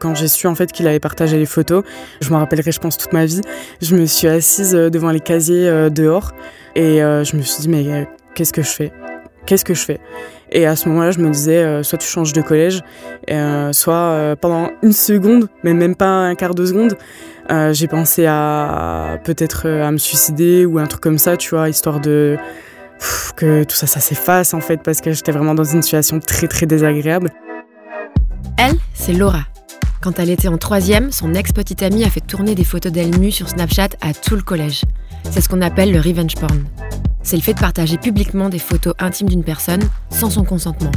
Quand j'ai su en fait qu'il avait partagé les photos, je me rappellerai, je pense, toute ma vie. Je me suis assise devant les casiers dehors et je me suis dit mais qu'est-ce que je fais? Qu'est-ce que je fais? Et à ce moment-là, je me disais soit tu changes de collège, soit pendant une seconde, mais même pas un quart de seconde, j'ai pensé à peut-être à me suicider ou un truc comme ça, tu vois, histoire de que tout ça s'efface en fait, parce que j'étais vraiment dans une situation très très désagréable. Elle, c'est Laura. Quand elle était en troisième, son ex-petite amie a fait tourner des photos d'elle nue sur Snapchat à tout le collège. C'est ce qu'on appelle le revenge porn. C'est le fait de partager publiquement des photos intimes d'une personne sans son consentement.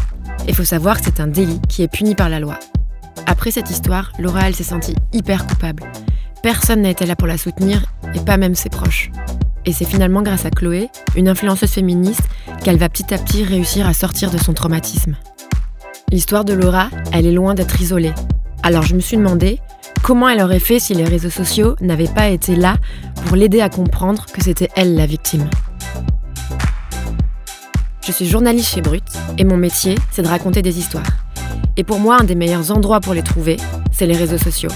Il faut savoir que c'est un délit qui est puni par la loi. Après cette histoire, Laura, elle s'est sentie hyper coupable. Personne n'a été là pour la soutenir, et pas même ses proches. Et c'est finalement grâce à Chloé, une influenceuse féministe, qu'elle va petit à petit réussir à sortir de son traumatisme. L'histoire de Laura, elle est loin d'être isolée. Alors je me suis demandé comment elle aurait fait si les réseaux sociaux n'avaient pas été là pour l'aider à comprendre que c'était elle la victime. Je suis journaliste chez Brut et mon métier, c'est de raconter des histoires. Et pour moi, un des meilleurs endroits pour les trouver, c'est les réseaux sociaux.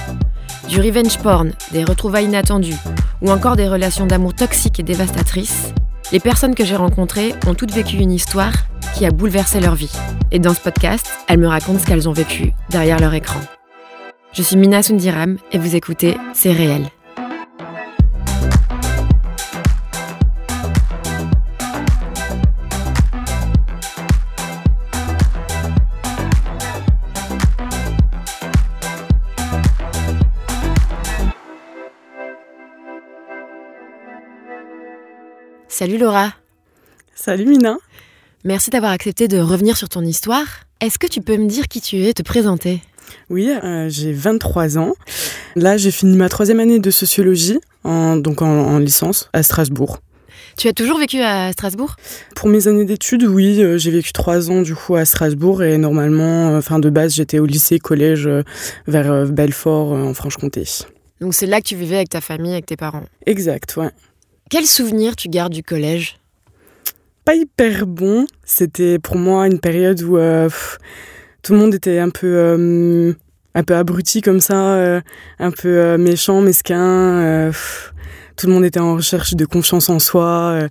Du revenge porn, des retrouvailles inattendues, ou encore des relations d'amour toxiques et dévastatrices, les personnes que j'ai rencontrées ont toutes vécu une histoire qui a bouleversé leur vie. Et dans ce podcast, elles me racontent ce qu'elles ont vécu derrière leur écran. Je suis Mina Sundiram et vous écoutez C'est réel. Salut Laura. Salut Mina. Merci d'avoir accepté de revenir sur ton histoire. Est-ce que tu peux me dire qui tu es, te présenter? Oui, euh, j'ai 23 ans. Là, j'ai fini ma troisième année de sociologie, en, donc en, licence, à Strasbourg. Tu as toujours vécu à Strasbourg? Pour mes années d'études, oui, euh, j'ai vécu trois ans du coup à Strasbourg et normalement, euh, enfin de base, j'étais au lycée, collège vers Belfort en Franche-Comté. Donc c'est là que tu vivais avec ta famille, avec tes parents? Exact, ouais. Quel souvenir tu gardes du collège? Pas hyper bon. C'était pour moi une période où euh, tout le monde était un peu, euh, un peu abruti comme ça, euh, un peu méchant, mesquin. tout le monde était en recherche de confiance en soi.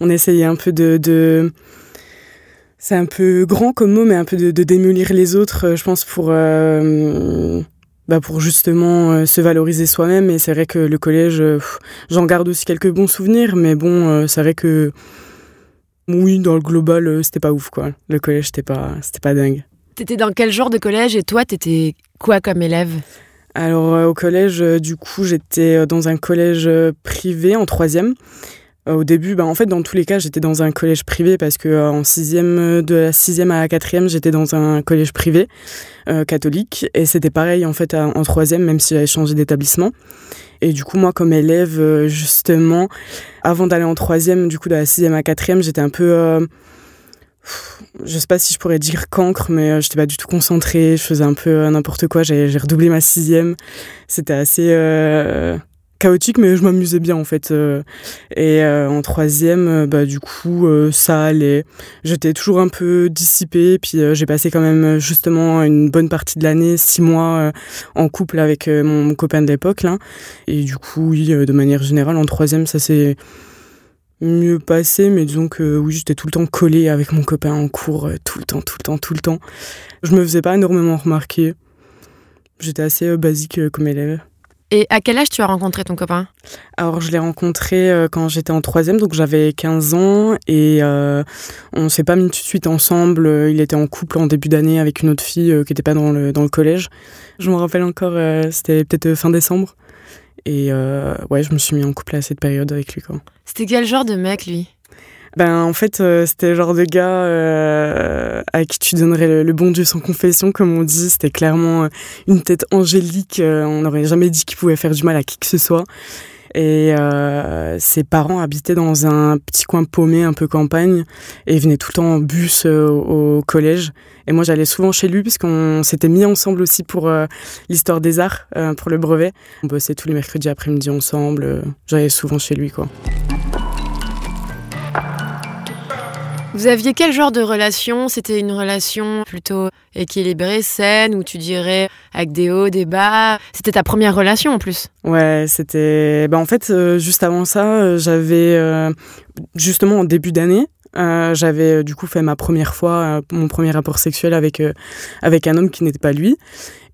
on essayait un peu de, c'est un peu grand comme mot, mais un peu de, démolir les autres, je pense, pour bah pour justement euh, se valoriser soi-même. Et c'est vrai que le collège, euh, j'en garde aussi quelques bons souvenirs, mais bon, euh, c'est vrai que oui, dans le global, c'était pas ouf quoi. Le collège, c'était pas, c'était pas dingue. T'étais dans quel genre de collège et toi, t'étais quoi comme élève? Alors au collège, du coup, j'étais dans un collège privé en troisième. Euh, au début, bah, en fait, dans tous les cas, j'étais dans un collège privé parce que euh, en sixième, euh, de la sixième à la quatrième, j'étais dans un collège privé catholique et c'était pareil en fait en troisième, même si j'avais changé d'établissement. Et du coup, moi, comme élève, justement, avant d'aller en troisième, du coup, de la sixième à la quatrième, j'étais un peu je sais pas si je pourrais dire cancre, mais j'étais pas du tout concentrée, je faisais un peu n'importe quoi, j'ai redoublé ma sixième. C'était assez chaotique, mais je m'amusais bien en fait. Euh. et euh, en troisième, euh, bah, du coup, ça allait. J'étais toujours un peu dissipée, puis j'ai passé quand même justement une bonne partie de l'année, six mois, en couple avec mon, copain de l'époque. Et du coup, oui, de manière générale, en troisième, ça s'est mieux passé, mais disons que oui, j'étais tout le temps collée avec mon copain en cours, tout le temps, tout le temps, tout le temps. Je me faisais pas énormément remarquer. J'étais assez basique comme élève. Et à quel âge tu as rencontré ton copain? Alors, je l'ai rencontré euh, quand j'étais en troisième, donc j'avais 15 ans, et euh, on s'est pas mis tout de suite ensemble. Euh, il était en couple en début d'année avec une autre fille qui n'était pas dans le, dans le collège. Je me rappelle encore, c'était peut-être fin décembre. Et ouais, je me suis mis en couple à cette période avec lui. C'était quel genre de mec, lui? Ben, en fait, euh, c'était le genre de gars euh, à qui tu donnerais le, bon Dieu sans confession, comme on dit. C'était clairement euh, une tête angélique. on n'aurait jamais dit qu'il pouvait faire du mal à qui que ce soit. Et ses parents habitaient dans un petit coin paumé, un peu campagne, et ils venaient tout le temps en bus au collège. Et moi, j'allais souvent chez lui, puisqu'on s'était mis ensemble aussi pour l'histoire des arts, pour le brevet. On bossait tous les mercredis après-midi ensemble. j'allais souvent chez lui, quoi. Vous aviez quel genre de relation? C'était une relation plutôt équilibrée, saine, où tu dirais avec des hauts, des bas? C'était ta première relation en plus? Ouais, c'était. Bah, en fait, euh, juste avant ça, euh, j'avais. Euh, justement, en début d'année, j'avais du coup fait ma première fois, mon premier rapport sexuel avec, avec un homme qui n'était pas lui.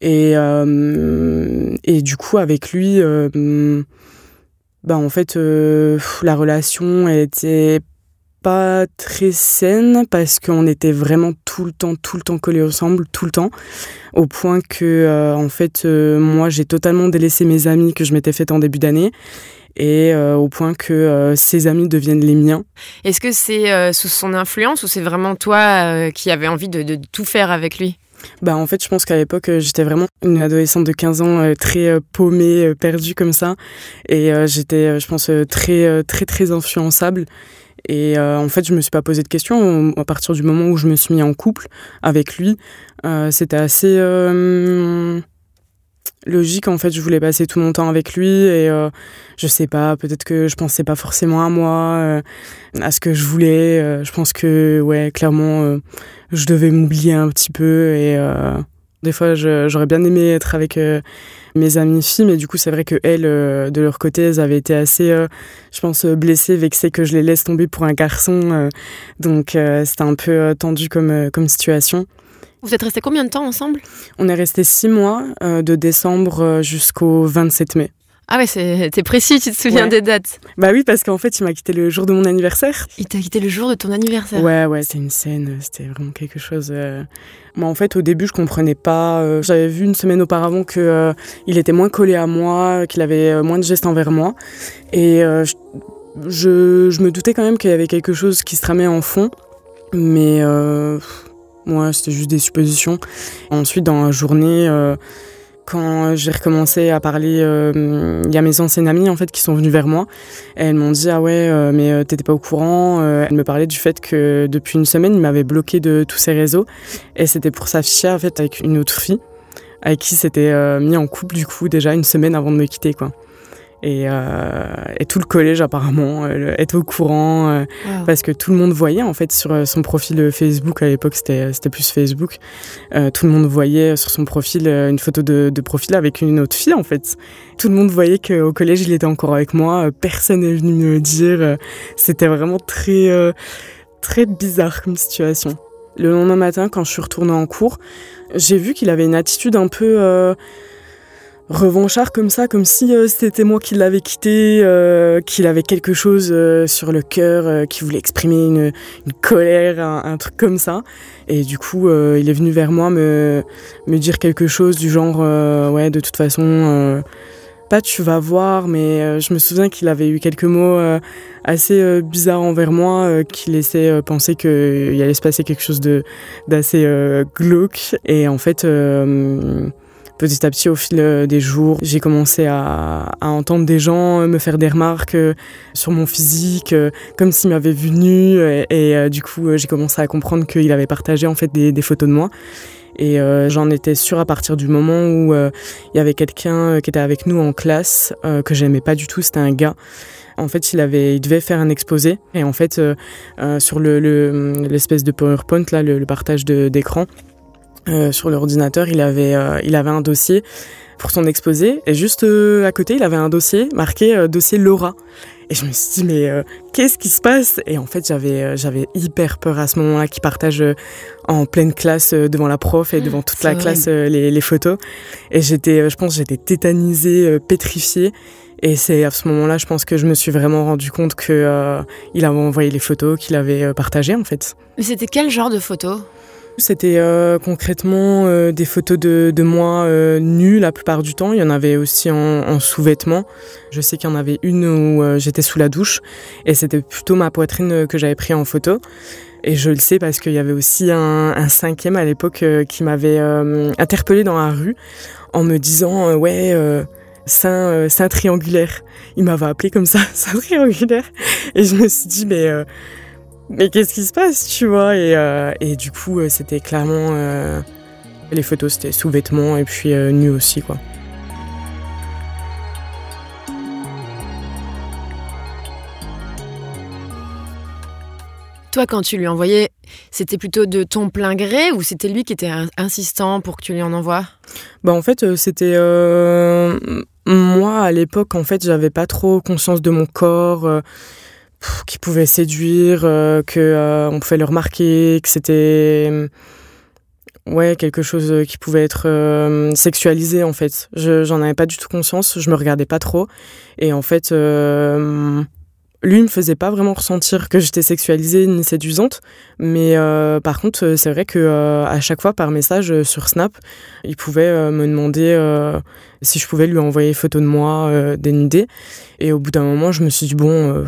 Et, et du coup, avec lui, bah, en fait, la relation était pas très saine parce qu'on était vraiment tout le temps, tout le temps collés ensemble, tout le temps, au point que, euh, en fait, euh, moi, j'ai totalement délaissé mes amis que je m'étais fait en début d'année. Et euh, au point que ses amis deviennent les miens. Est-ce que c'est sous son influence ou c'est vraiment toi qui avais envie de, de, tout faire avec lui? Bah en fait, je pense qu'à l'époque, j'étais vraiment une adolescente de 15 ans très paumée, perdue comme ça. Et j'étais je pense très très très influençable et euh, en fait, je me suis pas posé de questions à partir du moment où je me suis mis en couple avec lui. Euh, c'était assez euh, logique. En fait, je voulais passer tout mon temps avec lui et je sais pas, peut-être que je pensais pas forcément à moi, à ce que je voulais. je pense que, ouais, clairement, je devais m'oublier un petit peu et des fois, j'aurais bien aimé être avec mes amies filles, mais du coup, c'est vrai que elles, euh, de leur côté, elles avaient été assez, euh, je pense, blessées, vexées que je les laisse tomber pour un garçon. Euh. donc, c'était un peu tendu comme, comme situation. Vous êtes restés combien de temps ensemble? On est restés six mois, de décembre jusqu'au 27 mai. Ah ouais, t'es précis, tu te souviens des dates Bah oui, parce qu'en fait, il m'a quitté le jour de mon anniversaire. Il t'a quitté le jour de ton anniversaire Ouais, ouais, c'est une scène, c'était vraiment quelque chose. Euh. Moi, en fait, au début, je comprenais pas. Euh, j'avais vu une semaine auparavant que euh, il était moins collé à moi, qu'il avait moins de gestes envers moi, et je, je, me doutais quand même qu'il y avait quelque chose qui se tramait en fond, mais moi, c'était juste des suppositions. Ensuite, dans la journée quand j'ai recommencé à parler, euh, il y a mes anciennes amies en fait qui sont venues vers moi. Elles m'ont dit ah ouais euh, mais euh, t'étais pas au courant. elles me parlaient du fait que depuis une semaine il m'avait bloqué de tous ses réseaux et c'était pour s'afficher en fait avec une autre fille avec qui s'était mis en couple du coup déjà une semaine avant de me quitter quoi. Euh, et, tout le collège apparemment euh, est au courant euh, parce que tout le monde voyait en fait sur son profil Facebook. À l'époque c'était c'était plus Facebook. Tout le monde voyait sur son profil une photo de, de, profil avec une autre fille en fait. Tout le monde voyait qu'au collège il était encore avec moi. Personne n'est venu me le dire c'était vraiment très très bizarre comme situation. Le lendemain matin quand je suis retournée en cours j'ai vu qu'il avait une attitude un peu revanchard comme ça, comme si euh, c'était moi qui l'avais quitté, euh, qu'il avait quelque chose euh, sur le cœur, qui voulait exprimer une, colère, un, truc comme ça. Et du coup, il est venu vers moi me, me dire quelque chose du genre, ouais, de toute façon, pas tu vas voir, mais je me souviens qu'il avait eu quelques mots assez bizarres envers moi, qui laissaient penser qu'il allait se passer quelque chose d'assez glauque. Et en fait petit à petit, au fil euh, des jours, j'ai commencé à, entendre des gens euh, me faire des remarques euh, sur mon physique, comme s'ils m'avaient vu nu. Et, du coup, j'ai commencé à comprendre qu'il avait partagé en fait des, photos de moi. Et j'en étais sûre à partir du moment où il y avait quelqu'un qui était avec nous en classe que j'aimais pas du tout. C'était un gars. En fait, il avait, il devait faire un exposé. Et en fait, sur le l'espèce de PowerPoint là, le partage d'écran, euh, sur l'ordinateur, il avait, euh, il avait un dossier pour son exposé. Et juste euh, à côté, il avait un dossier marqué dossier Laura. Et je me suis dit, mais qu'est-ce qui se passe? Et en fait, j'avais, j'avais hyper peur à ce moment-là qu'il partage en pleine classe devant la prof et devant toute la classe les, les, photos. Et j'étais, je pense, j'étais tétanisée, pétrifiée. Et c'est à ce moment-là, je pense que je me suis vraiment rendu compte que il avait envoyé les photos qu'il avait partagées en fait. Mais c'était quel genre de photos? C'était euh, concrètement euh, des photos de, de moi euh, nue la plupart du temps. Il y en avait aussi en, en sous-vêtements. Je sais qu'il y en avait une où j'étais sous la douche et c'était plutôt ma poitrine que j'avais pris en photo. Et je le sais parce qu'il y avait aussi un, un cinquième à l'époque qui m'avait interpellé dans la rue en me disant ouais sein, sein triangulaire. Il m'avait appelé comme ça, sein triangulaire. Et je me suis dit mais mais qu'est-ce qui se passe, tu vois? Et, euh, et, du coup, euh, c'était clairement. Euh, les photos, c'était sous-vêtements et puis nu aussi, quoi. Toi, quand tu lui envoyais, c'était plutôt de ton plein gré ou c'était lui qui était insistant pour que tu lui en envoies? Bah en fait, c'était moi à l'époque. En fait, j'avais pas trop conscience de mon corps. Euh, qui pouvait séduire, que on pouvait le remarquer, que c'était ouais quelque chose qui pouvait être sexualisé en fait. Je j'en avais pas du tout conscience, je me regardais pas trop. Et en fait lui me faisait pas vraiment ressentir que j'étais sexualisée ni séduisante, mais euh, par contre euh, c'est vrai que euh, à chaque fois par message sur Snap, il pouvait me demander si je pouvais lui envoyer photo de moi dénudée, et au bout d'un moment je me suis dit bon,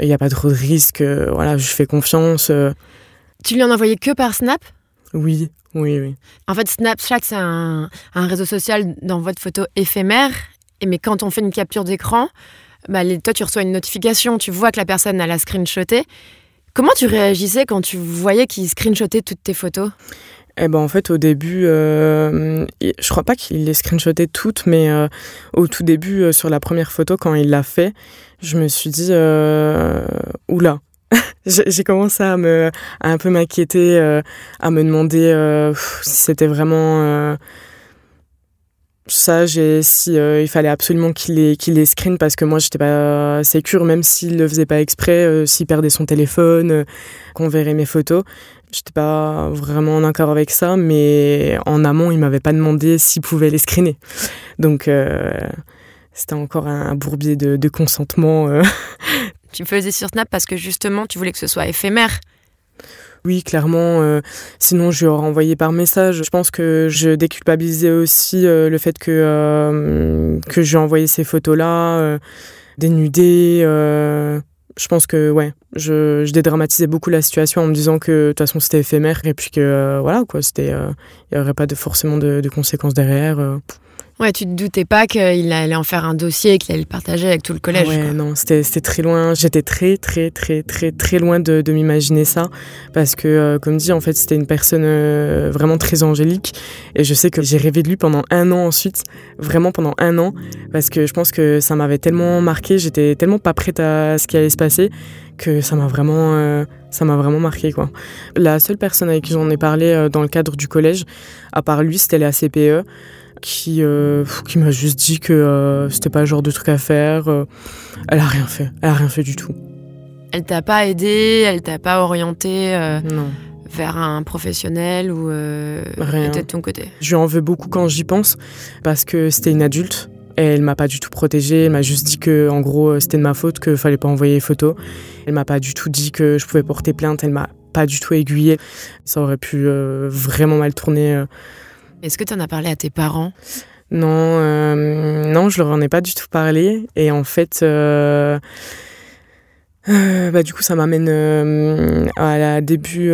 il n'y a pas trop de risque, voilà je fais confiance. Tu lui en envoyais que par Snap? Oui, oui, oui. En fait Snapchat c'est un, un réseau social d'envoi de photos éphémères, mais quand on fait une capture d'écran bah, toi, tu reçois une notification, tu vois que la personne a la screenshoté. Comment tu réagissais quand tu voyais qu'il screenshotait toutes tes photos? Eh ben en fait au début, euh, je crois pas qu'il les screenshotait toutes, mais euh, au tout début euh, sur la première photo quand il l'a fait, je me suis dit oula, j'ai commencé à me à un peu m'inquiéter, à me demander si c'était vraiment sage et si euh, il fallait absolument qu'il les, qu'il les screen parce que moi j'étais pas sécure même s'il le faisait pas exprès euh, s'il perdait son téléphone euh, qu'on verrait mes photos. J'étais pas vraiment en accord avec ça mais en amont il m'avait pas demandé s'il pouvait les screener. Donc c'était encore un, bourbier de, de consentement tu faisais sur Snap parce que justement tu voulais que ce soit éphémère oui, clairement. Euh, sinon, je lui aurais envoyé par message. Je pense que je déculpabilisais aussi euh, le fait que, euh, que j'ai envoyé ces photos-là, dénudées. je pense que, ouais, je, je, dédramatisais beaucoup la situation en me disant que de toute façon c'était éphémère et puis que, voilà, quoi, c'était. Il n'y aurait pas de, forcément de, de conséquences derrière. Ouais, tu te doutais pas qu'il allait en faire un dossier et qu'il allait le partager avec tout le collège. ouais, non, c'était très loin. J'étais très, très, très, très, très loin de, de m'imaginer ça. Parce que, euh, comme dit, en fait, c'était une personne euh, vraiment très angélique. Et je sais que j'ai rêvé de lui pendant un an ensuite. Vraiment pendant un an. Parce que je pense que ça m'avait tellement marqué. J'étais tellement pas prête à ce qui allait se passer que ça m'a vraiment, euh, ça m'a vraiment marqué quoi. La seule personne avec qui j'en ai parlé dans le cadre du collège, à part lui, c'était la CPE qui, euh, qui m'a juste dit que euh, c'était pas le genre de truc à faire. Euh. elle a rien fait, elle a rien fait du tout. Elle t'a pas aidé, elle t'a pas orienté non. vers un professionnel ou peut-être de ton côté? Je lui en veux beaucoup quand j'y pense parce que c'était une adulte. Et elle m'a pas du tout protégée, elle m'a juste dit que en gros c'était de ma faute, qu'il fallait pas envoyer les photos. Elle m'a pas du tout dit que je pouvais porter plainte, elle m'a pas du tout aiguillée. Ça aurait pu vraiment mal tourner est-ce que tu en as parlé à tes parents? Non, euh, non, je leur en ai pas du tout parlé. Et en fait, euh, euh, bah, du coup, ça m'amène à la début,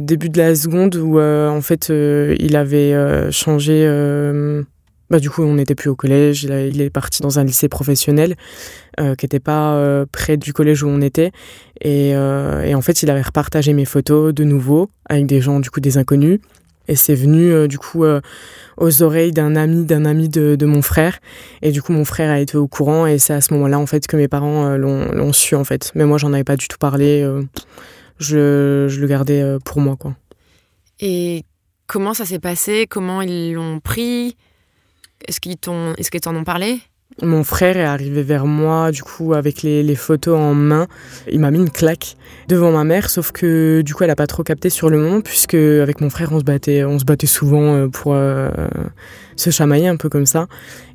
début de la seconde où en fait, il avait changé. bah, du coup, on n'était plus au collège. Il, est parti dans un lycée professionnel qui n'était pas près du collège où on était. Et, et en fait, il avait repartagé mes photos de nouveau avec des gens, du coup, des inconnus. Et c'est venu euh, du coup euh, aux oreilles d'un ami d'un ami de, de, mon frère. Et du coup, mon frère a été au courant et c'est à ce moment-là en fait que mes parents euh, l'ont su en fait. Mais moi, j'en avais pas du tout parlé. je, je, le gardais pour moi quoi. Et comment ça s'est passé? Comment ils l'ont pris? Est-ce qu'ils t'ont est-ce qu'ils t'en ont parlé? Mon frère est arrivé vers moi, du coup, avec les, photos en main. Il m'a mis une claque devant ma mère, sauf que du coup, elle a pas trop capté sur le moment, puisque avec mon frère, on se battait, on se battait souvent euh, pour euh, se chamailler un peu comme ça.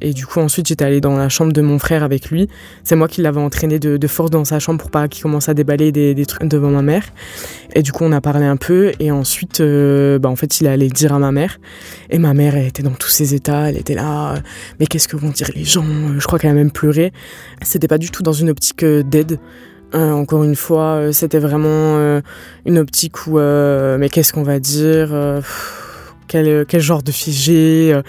Et du coup, ensuite, j'étais allée dans la chambre de mon frère avec lui. C'est moi qui l'avais entraîné de, force dans sa chambre pour pas qu'il commence à déballer des, trucs devant ma mère. Et du coup, on a parlé un peu. Et ensuite, euh, bah, en fait, il allait dire à ma mère. Et ma mère, elle était dans tous ses états. Elle était là. mais qu'est-ce que vont dire les gens Je crois qu'elle a même pleuré. C'était pas du tout dans une optique euh, d'aide. Euh, encore une fois, c'était vraiment une optique où mais qu'est-ce qu'on va dire quel, quel genre de figé. Euh,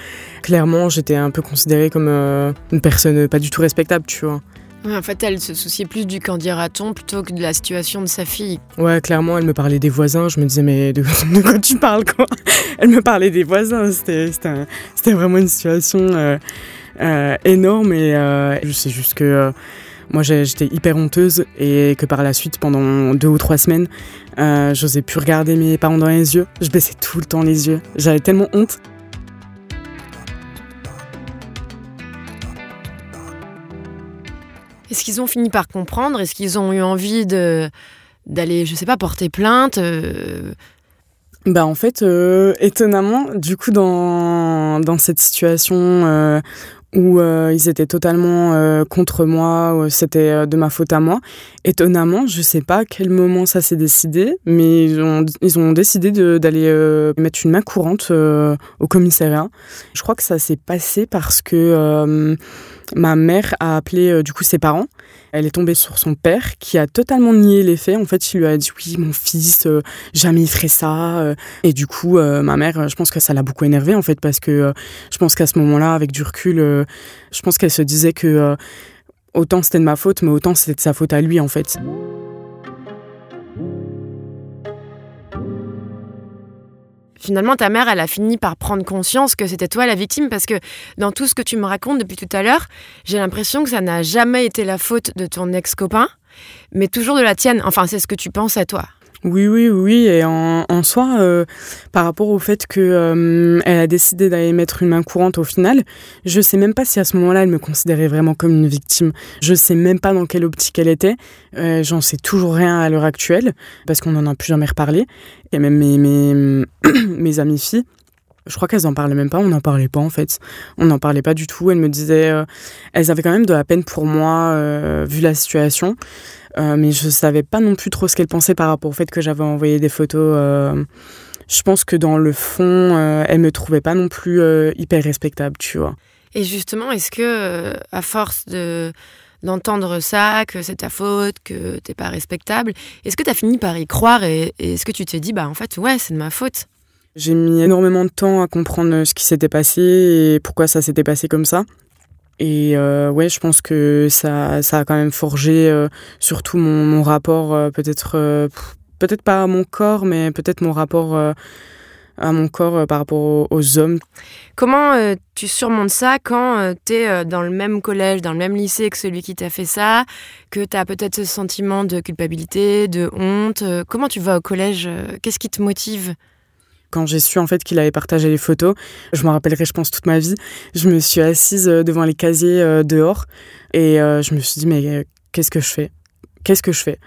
clairement, j'étais un peu considérée comme euh, une personne pas du tout respectable, tu vois. en fait, elle se souciait plus du qu'en dira-t-on plutôt que de la situation de sa fille. Ouais, clairement, elle me parlait des voisins. Je me disais, mais de, quoi tu parles, quoi? Elle me parlait des voisins. C'était vraiment une situation euh, énorme. Et je sais juste que moi j'étais hyper honteuse et que par la suite, pendant deux ou trois semaines, euh, j'osais plus regarder mes parents dans les yeux. Je baissais tout le temps les yeux. J'avais tellement honte. Est-ce qu'ils ont fini par comprendre? Est-ce qu'ils ont eu envie de d'aller, je sais pas, porter plainte euh? Bah en fait, euh, étonnamment, du coup dans, dans cette situation euh, où euh, ils étaient totalement euh, contre moi, c'était euh, de ma faute à moi. Étonnamment, je sais pas à quel moment ça s'est décidé, mais ils ont, ils ont décidé d'aller mettre une main courante au commissariat. Je crois que ça s'est passé parce que ma mère a appelé du coup ses parents elle est tombée sur son père qui a totalement nié les faits. En fait, il lui a dit oui, mon fils, euh, jamais il ferait ça. Euh. Et du coup, euh, ma mère, je pense que ça l'a beaucoup énervée en fait parce que je pense qu'à ce moment-là, avec du recul, je pense qu'elle se disait que autant c'était de ma faute, mais autant c'était de sa faute à lui en fait. Finalement, ta mère, elle a fini par prendre conscience que c'était toi la victime parce que dans tout ce que tu me racontes depuis tout à l'heure, j'ai l'impression que ça n'a jamais été la faute de ton ex-copain, mais toujours de la tienne. Enfin, c'est ce que tu penses à toi. Oui, oui, oui. Et en, soi, euh, par rapport au fait que euh, elle a décidé d'aller mettre une main courante au final, je sais même pas si à ce moment-là elle me considérait vraiment comme une victime. Je sais même pas dans quelle optique elle était. Euh, J'en sais toujours rien à l'heure actuelle parce qu'on en a plus jamais reparlé. Et même mes mes, amies filles. Je crois qu'elles en parlaient même pas, on n'en parlait pas en fait. On n'en parlait pas du tout. Elles me disaient, euh, elles avaient quand même de la peine pour moi vu la situation. Euh, mais je savais pas non plus trop ce qu'elle pensait par rapport au fait que j'avais envoyé des photos. Euh, je pense que dans le fond, euh, elle me trouvait pas non plus hyper respectable, tu vois. Et justement, est-ce que, à force de d'entendre ça, que c'est ta faute, que t'es pas respectable, est-ce que tu as fini par y croire et, et est-ce que tu t'es dit, bah en fait, ouais, c'est de ma faute? J'ai mis énormément de temps à comprendre ce qui s'était passé et pourquoi ça s'était passé comme ça. Et euh, ouais, je pense que ça, ça a quand même forgé euh, surtout mon, mon rapport, euh, peut-être euh, peut-être pas à mon corps, mais peut-être mon rapport à mon corps par rapport aux, aux hommes. Comment tu surmontes ça quand tu es dans le même collège, dans le même lycée que celui qui t'a fait ça, que tu as peut-être ce sentiment de culpabilité, de honte Comment tu vas au collège Qu'est-ce qui te motive? Quand j'ai su en fait qu'il avait partagé les photos, je m'en rappellerai je pense toute ma vie, je me suis assise devant les casiers euh, dehors et euh, je me suis dit mais euh, qu'est-ce que je fais? Qu'est-ce que je fais?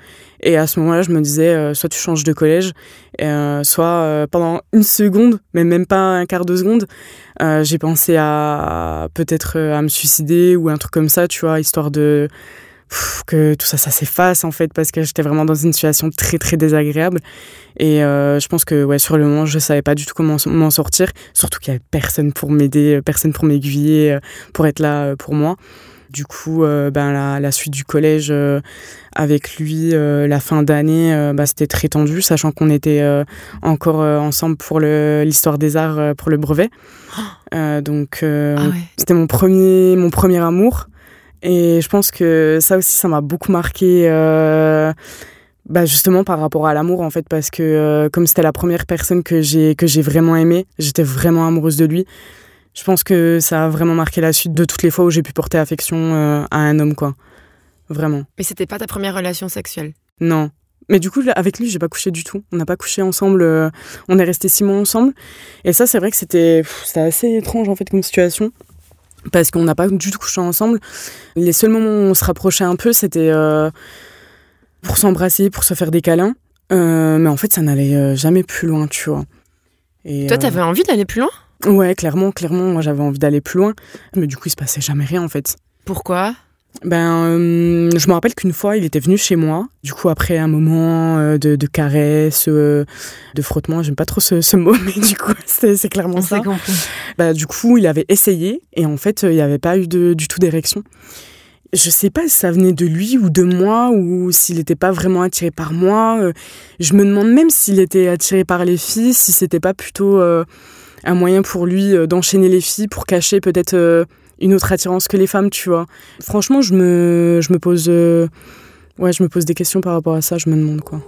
Et à ce moment-là, je me disais euh, soit tu changes de collège, euh, soit euh, pendant une seconde, mais même pas un quart de seconde, j'ai pensé à peut-être à me suicider ou un truc comme ça, tu vois, histoire de que tout ça, ça s'efface en fait, parce que j'étais vraiment dans une situation très très désagréable. Et euh, je pense que ouais, sur le moment, je savais pas du tout comment m'en sortir, surtout qu'il y avait personne pour m'aider, personne pour m'aiguiller, pour être là pour moi. Du coup, euh, ben, la, la, suite du collège euh, avec lui, euh, la fin d'année, bah, c'était très tendu, sachant qu'on était encore ensemble pour l'histoire des arts pour le brevet. donc, ah ouais. c'était mon premier, mon premier amour. Et je pense que ça aussi, ça m'a beaucoup marqué. Bah justement par rapport à l'amour en fait parce que euh, comme c'était la première personne que j'ai que j'ai vraiment aimé j'étais vraiment amoureuse de lui. Je pense que ça a vraiment marqué la suite de toutes les fois où j'ai pu porter affection euh, à un homme quoi. Vraiment. Mais c'était pas ta première relation sexuelle? Non. Mais du coup avec lui j'ai pas couché du tout. On n'a pas couché ensemble euh, on est resté six mois ensemble. Et ça c'est vrai que c'était c'était assez étrange en fait comme situation parce qu'on n'a pas du tout couché ensemble les seuls moments où on se rapprochait un peu c'était euh, pour s'embrasser, pour se faire des câlins. Euh, mais en fait, ça n'allait euh, jamais plus loin, tu vois. Et, Toi, t'avais envie d'aller plus loin? Ouais, clairement, clairement, moi j'avais envie d'aller plus loin. Mais du coup, il se passait jamais rien en fait. Pourquoi? Ben, euh, je me rappelle qu'une fois, il était venu chez moi. Du coup, après un moment euh, de, de caresses, euh, de frottement, j'aime pas trop ce, ce, mot, mais du coup, c'est clairement ça. Ben, du coup, il avait essayé et en fait, il n'y avait pas eu de, du tout d'érection je sais pas si ça venait de lui ou de moi ou s'il n'était pas vraiment attiré par moi. Je me demande même s'il était attiré par les filles, si c'était pas plutôt euh, un moyen pour lui d'enchaîner les filles pour cacher peut-être euh, une autre attirance que les femmes, tu vois. Franchement, je me, je me pose, euh, ouais, je me pose des questions par rapport à ça. Je me demande quoi.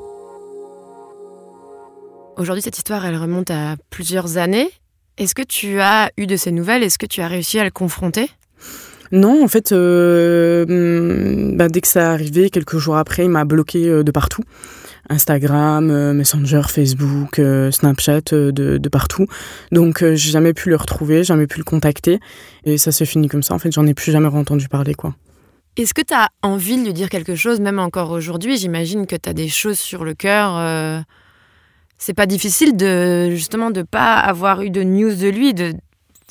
Aujourd'hui, cette histoire, elle remonte à plusieurs années. Est-ce que tu as eu de ces nouvelles? Est-ce que tu as réussi à le confronter? Non, en fait, hmm, bah, dès que ça arrivé, quelques jours après, il m'a bloqué de partout. Instagram, euh, Messenger, Facebook, euh, Snapchat, euh, de, partout. Donc j'ai jamais pu le retrouver, jamais pu le contacter. Et ça s'est fini comme ça. En fait, j'en ai plus jamais entendu parler, quoi. Est-ce que tu as envie de lui dire quelque chose, même encore aujourd'hui? J'imagine que tu as des choses sur le cœur. C'est pas difficile de justement de pas avoir eu de news de lui. De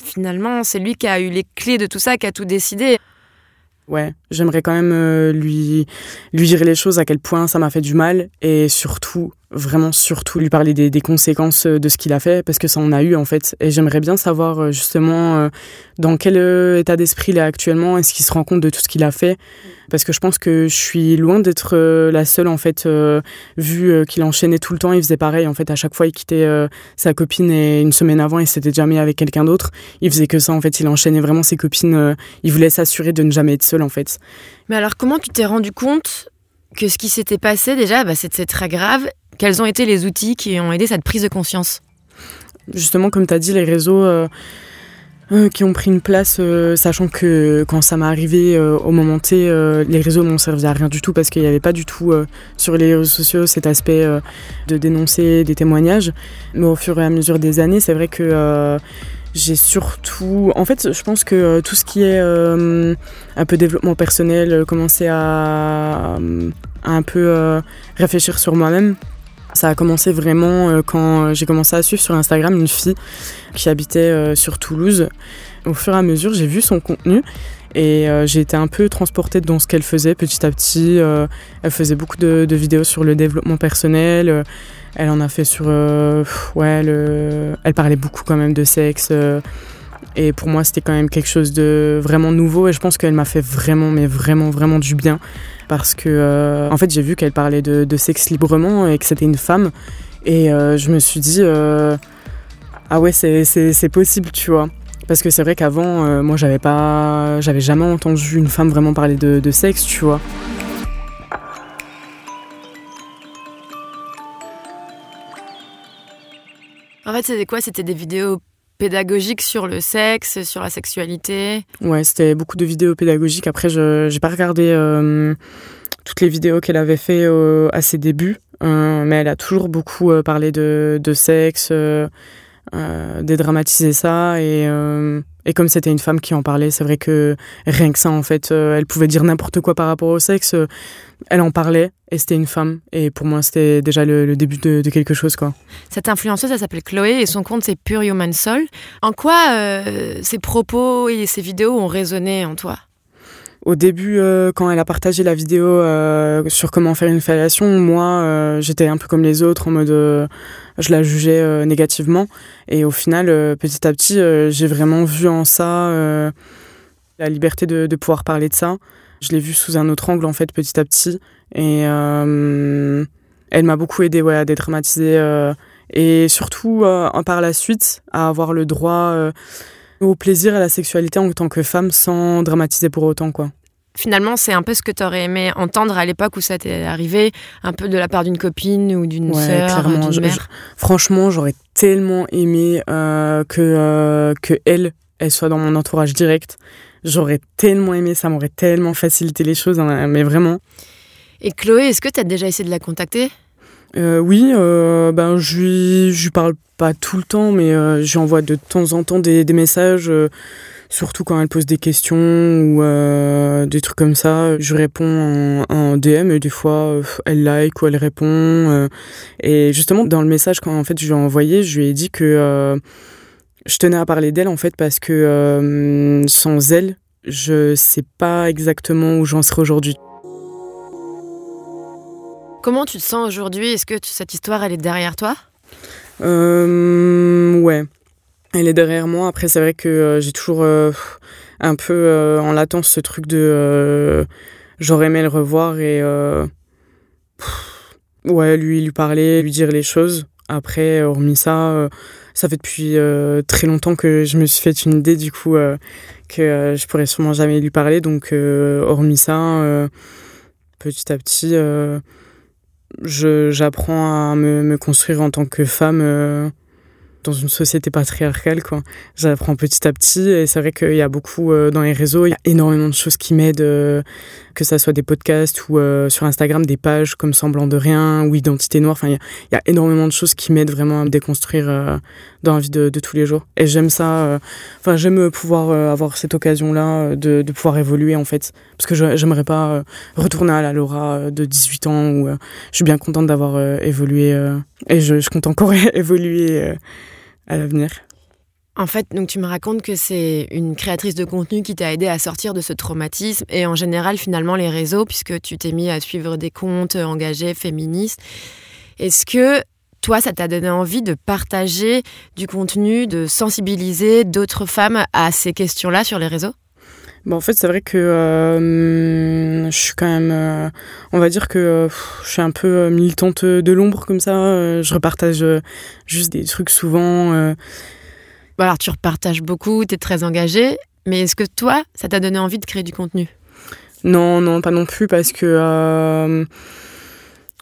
finalement, c'est lui qui a eu les clés de tout ça, qui a tout décidé. Ouais, j'aimerais quand même euh, lui, lui dire les choses, à quel point ça m'a fait du mal, et surtout, vraiment surtout, lui parler des, conséquences de ce qu'il a fait, parce que ça en a eu en fait. Et j'aimerais bien savoir euh, justement euh, dans quel état d'esprit il est actuellement, est-ce qu'il se rend compte de tout ce qu'il a fait, parce que je pense que je suis loin d'être euh, la seule en fait euh, vu euh, qu'il enchaînait tout le temps. Il faisait pareil en fait à chaque fois il quittait sa copine et une semaine avant il s'était mis avec quelqu'un d'autre. Il faisait que ça en fait. Il enchaînait vraiment ses copines il voulait s'assurer de ne jamais être seul en fait. Mais alors comment tu t'es rendu compte que ce qui s'était passé déjà bah, c'était très grave quels ont été les outils qui ont aidé cette prise de conscience justement comme tu as dit les réseaux euh, qui ont pris une place, euh, sachant que quand ça m'est arrivé euh, au moment T, les réseaux m'ont servi à rien du tout parce qu'il n'y avait pas du tout sur les réseaux sociaux cet aspect de dénoncer des témoignages. Mais au fur et à mesure des années, c'est vrai que j'ai surtout. En fait, je pense que tout ce qui est un peu développement personnel, commencer à un peu réfléchir sur moi-même. Ça a commencé vraiment euh, quand j'ai commencé à suivre sur Instagram une fille qui habitait euh, sur Toulouse. Au fur et à mesure, j'ai vu son contenu et euh, j'ai été un peu transportée dans ce qu'elle faisait petit à petit. elle faisait beaucoup de, vidéos sur le développement personnel. elle en a fait sur... ouais, elle parlait beaucoup quand même de sexe. Et pour moi, c'était quand même quelque chose de vraiment nouveau. Et je pense qu'elle m'a fait vraiment, mais vraiment, vraiment du bien. Parce que euh, en fait j'ai vu qu'elle parlait de, sexe librement et que c'était une femme. Et euh, je me suis dit euh, ah ouais c'est possible tu vois. Parce que c'est vrai qu'avant moi j'avais pas j'avais jamais entendu une femme vraiment parler de, de sexe tu vois. En fait, c'était quoi? C'était des vidéos pédagogique sur le sexe, sur la sexualité Ouais, c'était beaucoup de vidéos pédagogiques. Après, je n'ai pas regardé euh, toutes les vidéos qu'elle avait fait euh, à ses débuts, euh, mais elle a toujours beaucoup parlé de, de sexe, dédramatiser ça et et comme c'était une femme qui en parlait, c'est vrai que rien que ça, en fait, euh, elle pouvait dire n'importe quoi par rapport au sexe. Euh, elle en parlait et c'était une femme. Et pour moi, c'était déjà le, début de, quelque chose, quoi. Cette influenceuse, elle s'appelle Chloé et son compte, c'est Pure Human Soul. En quoi euh, ses propos et ses vidéos ont résonné en toi? Au début, euh, quand elle a partagé la vidéo euh, sur comment faire une fellation, moi, euh, j'étais un peu comme les autres, en mode, je la jugeais négativement. Et au final, petit à petit, j'ai vraiment vu en ça la liberté de, pouvoir parler de ça. Je l'ai vu sous un autre angle, en fait, petit à petit. Et elle m'a beaucoup aidé ouais, à dédramatiser. et surtout, par la suite, à avoir le droit au plaisir à la sexualité en tant que femme sans dramatiser pour autant quoi. Finalement, c'est un peu ce que tu aurais aimé entendre à l'époque où ça t'est arrivé, un peu de la part d'une copine ou d'une ouais, sœur, d'une mère. franchement, j'aurais tellement aimé euh, que euh, que elle, elle soit dans mon entourage direct. J'aurais tellement aimé, ça m'aurait tellement facilité les choses, hein, mais vraiment. Et Chloé, est-ce que tu as déjà essayé de la contacter? Euh, Oui, ben je lui, je lui parle pas tout le temps, mais euh, j'envoie de temps en temps des, messages, euh, surtout quand elle pose des questions ou euh, des trucs comme ça. Je réponds en, DM et des fois elle like ou elle répond. et justement, dans le message, quand en fait je lui ai envoyé, je lui ai dit que je tenais à parler d'elle en fait parce que sans elle, je sais pas exactement où j'en serais aujourd'hui. Comment tu te sens aujourd'hui? Est-ce que cette histoire, elle est derrière toi? Euh, ouais. Elle est derrière moi. Après, c'est vrai que euh, j'ai toujours euh, un peu en latence ce truc de j'aurais aimé le revoir et ouais, lui lui parler, lui dire les choses. Après, hormis ça, ça fait depuis très longtemps que je me suis fait une idée du coup que je pourrais sûrement jamais lui parler. Donc, hormis ça, petit à petit j'apprends à me, me, construire en tant que femme euh, dans une société patriarcale, quoi. J'apprends petit à petit et c'est vrai qu'il y a beaucoup euh, dans les réseaux, il y a énormément de choses qui m'aident, euh, que ça soit des podcasts ou euh, sur Instagram des pages comme Semblant de rien ou Identité Noire. Enfin, il y, a énormément de choses qui m'aident vraiment à me déconstruire dans la vie de, tous les jours. Et j'aime ça, enfin, j'aime pouvoir avoir cette occasion-là de, pouvoir évoluer en fait. Parce que j'aimerais pas retourner à la Laura de 18 ans où je suis bien contente d'avoir évolué et je compte encore évoluer à l'avenir. En fait, donc tu me racontes que c'est une créatrice de contenu qui t'a aidé à sortir de ce traumatisme et en général finalement les réseaux puisque tu t'es mis à suivre des comptes engagés féministes. Est-ce que toi, ça t'a donné envie de partager du contenu, de sensibiliser d'autres femmes à ces questions-là sur les réseaux? Bon, en fait, c'est vrai que euh, je suis quand même, euh, on va dire que euh, je suis un peu militante de l'ombre comme ça. je repartage juste des trucs souvent. Alors, tu repartages beaucoup, tu es très engagée, mais est-ce que toi, ça t'a donné envie de créer du contenu? Non, non, pas non plus, parce que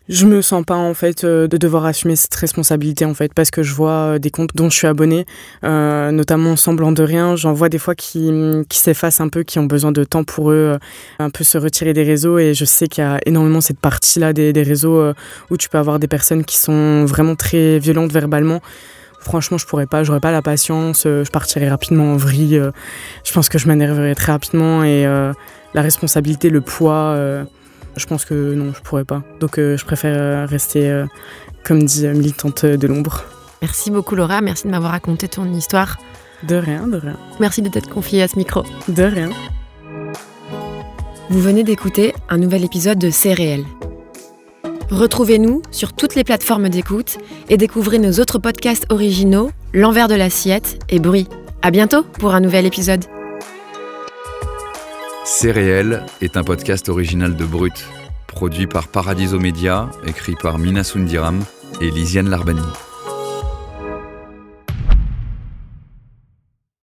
je me sens pas en fait euh, de devoir assumer cette responsabilité en fait parce que je vois euh, des comptes dont je suis abonnée, euh, notamment semblant de rien, j'en vois des fois qui, qui s'effacent un peu, qui ont besoin de temps pour eux, un peu se retirer des réseaux et je sais qu'il y a énormément cette partie là des, des réseaux où tu peux avoir des personnes qui sont vraiment très violentes verbalement. Franchement, je pourrais pas, j'aurais pas la patience, je partirais rapidement en vrille. Je pense que je m'énerverais très rapidement et la responsabilité, le poids je pense que non, je pourrais pas. Donc euh, je préfère euh, rester, euh, comme dit, militante de l'ombre. Merci beaucoup Laura, merci de m'avoir raconté ton histoire. De rien, de rien. Merci de t'être confiée à ce micro. De rien. Vous venez d'écouter un nouvel épisode de C'est réel. Retrouvez-nous sur toutes les plateformes d'écoute et découvrez nos autres podcasts originaux, L'envers de l'assiette et Bruit. À bientôt pour un nouvel épisode. C'est réel est un podcast original de Brut, produit par Paradiso Media, écrit par Mina Sundiram et Lisiane Larbani.